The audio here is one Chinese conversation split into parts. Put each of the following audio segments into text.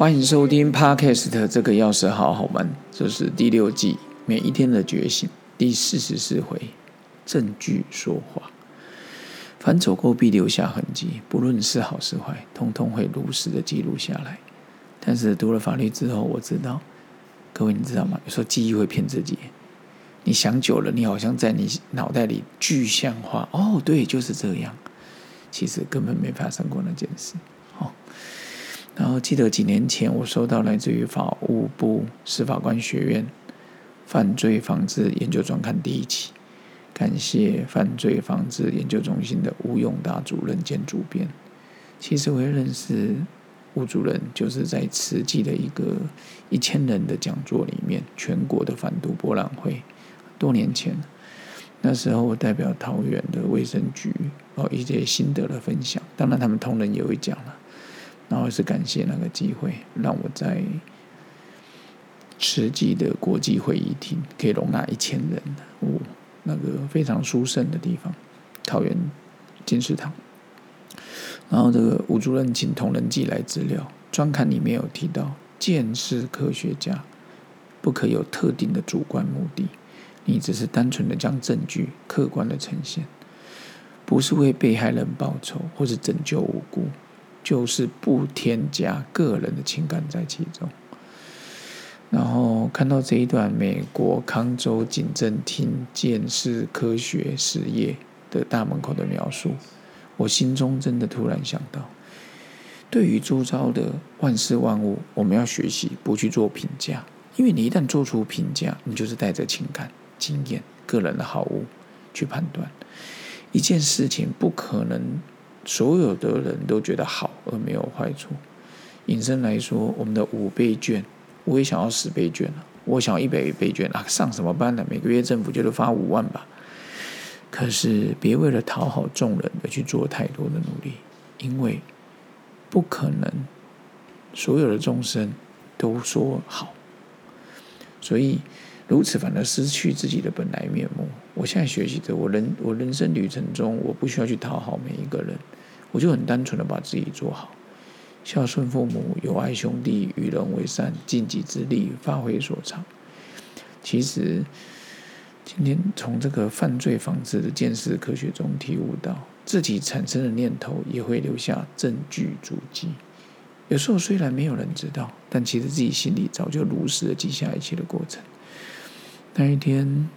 欢迎收听 Podcast 这个钥匙好好玩，这是第六季每一天的觉醒第四十四回，证据说话。凡走过必留下痕迹，不论是好是坏，通通会如实的记录下来。但是读了法律之后，我知道，各位你知道吗？有时候记忆会骗自己。你想久了，你好像在你脑袋里具象化。哦，对，就是这样。其实根本没发生过那件事。哦，然后记得几年前，我收到来自于法务部司法官学院犯罪防治研究专刊第一期。感谢犯罪防治研究中心的吴永达主任兼主编。其实我也认识吴主任，就是在慈济的一个一千人的讲座里面，全国的反毒博览会，多年前。那时候我代表桃园的卫生局哦一些心得的分享，当然他们同仁也会讲了。然后是感谢那个机会，让我在慈济的国际会议厅可以容纳一千人，哦。那个非常殊胜的地方，桃园金石堂。然后这个吴主任请同仁寄来资料，专刊里面有提到，鉴识科学家不可有特定的主观目的，你只是单纯的将证据客观的呈现，不是为被害人报仇或是拯救无辜，就是不添加个人的情感在其中。然后看到这一段美国康州警政厅鉴识科学实业的大门口的描述，我心中真的突然想到，对于周遭的万事万物，我们要学习不去做评价，因为你一旦做出评价，你就是带着情感、经验、个人的好恶去判断一件事情，不可能所有的人都觉得好而没有坏处。引申来说，我们的五倍券。我也想要十倍券了，我想要一百倍券啊！上什么班呢？每个月政府就发五万吧。可是别为了讨好众人而去做太多的努力，因为不可能所有的众生都说好，所以如此反而失去自己的本来面目。我现在学习着，我人我人生旅程中，我不需要去讨好每一个人，我就很单纯的把自己做好。孝顺父母，友爱兄弟，与人为善，尽己之力，发挥所长。其实，今天从这个犯罪防治的见识科学中体悟到，自己产生的念头也会留下证据足迹。有时候虽然没有人知道，但其实自己心里早就如实的记下一切的过程。那一天。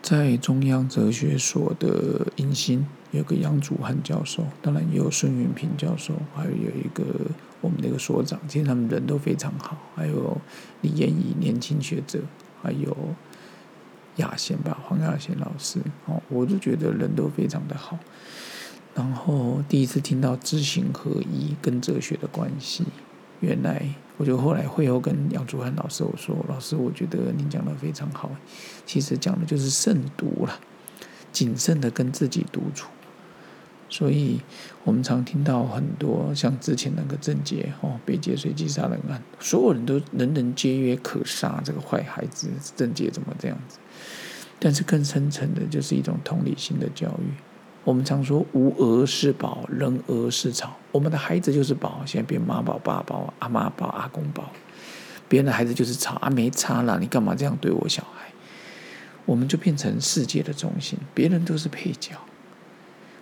在中央哲学所的迎新，有个杨祖汉教授，当然也有孙云平教授，还有有一个我们的一个所长，其实他们人都非常好。还有李延仪年轻学者，还有亚贤吧，黄亚贤老师，哦，我就觉得人都非常的好。然后第一次听到知行合一跟哲学的关系。原来，我就后来会后跟杨祖涵老师我说：“老师，我觉得您讲的非常好，其实讲的就是慎独了，谨慎的跟自己独处。所以我们常听到很多像之前那个郑捷哦，被劫随机杀人案，所有人都人人皆曰可杀这个坏孩子，郑捷怎么这样子？但是更深层的，就是一种同理心的教育。”我们常说“无儿是宝，人儿是草”。我们的孩子就是宝，现在变妈宝、爸宝、阿妈宝、阿公宝。别人的孩子就是草啊，没差啦，你干嘛这样对我小孩？我们就变成世界的中心，别人都是配角，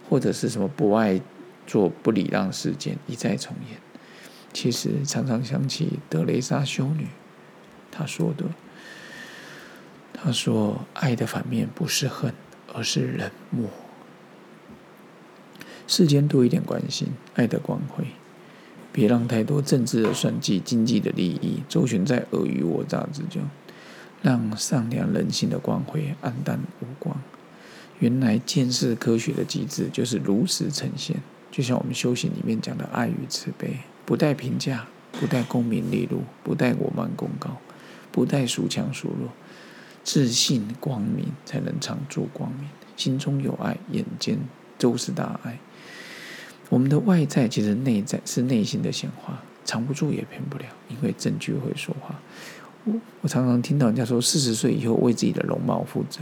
或者是什么不爱做不礼让事件一再重演。其实常常想起德雷莎修女，她说的：“她说爱的反面不是恨，而是冷漠。”世间多一点关心，爱的光辉，别让太多政治的算计、经济的利益周旋在尔虞我诈之中，让善良人性的光辉黯淡无光。原来见识科学的机制就是如实呈现，就像我们修行里面讲的爱与慈悲，不带评价，不带功名利禄，不带我慢功高，不带孰强孰弱，自信光明才能常驻光明，心中有爱，眼间都是大爱。我们的外在其实内在是内心的显化，藏不住也骗不了，因为证据会说话。我我常常听到人家说，四十岁以后为自己的容貌负责。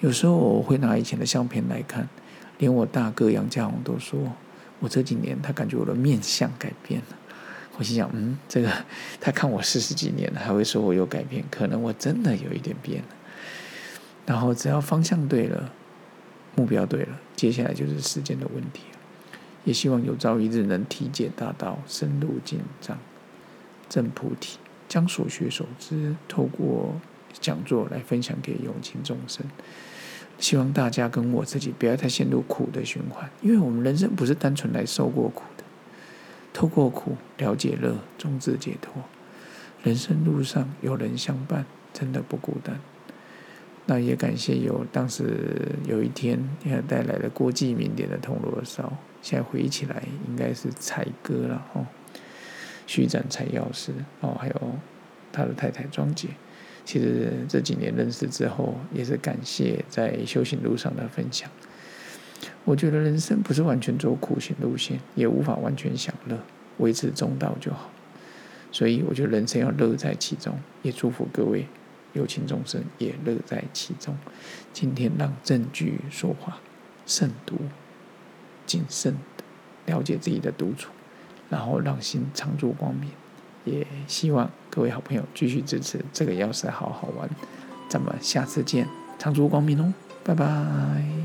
有时候我会拿以前的相片来看，连我大哥杨家宏都说，我这几年他感觉我的面相改变了。我心想，嗯，这个 他看我四十几年了，还会说我有改变，可能我真的有一点变了。然后只要方向对了，目标对了，接下来就是时间的问题。也希望有朝一日能体解大道，深入进藏，证菩提，将所学所知透过讲座来分享给有情众生。希望大家跟我自己不要太陷入苦的循环，因为我们人生不是单纯来受过苦的，透过苦了解乐，终至解脱。人生路上有人相伴，真的不孤单。那也感谢有当时有一天也带来了国际名典的铜锣烧，现在回忆起来应该是才哥了哦，徐展才药师哦，还有他的太太庄姐。其实这几年认识之后，也是感谢在修行路上的分享。我觉得人生不是完全走苦行路线，也无法完全享乐，维持中道就好。所以我觉得人生要乐在其中，也祝福各位有情众生也乐在其中。今天让证据说话，慎独、谨慎的了解自己的独处，然后让心常住光明。也希望各位好朋友继续支持这个钥匙，好好玩。咱们下次见，长足光明哦，拜拜。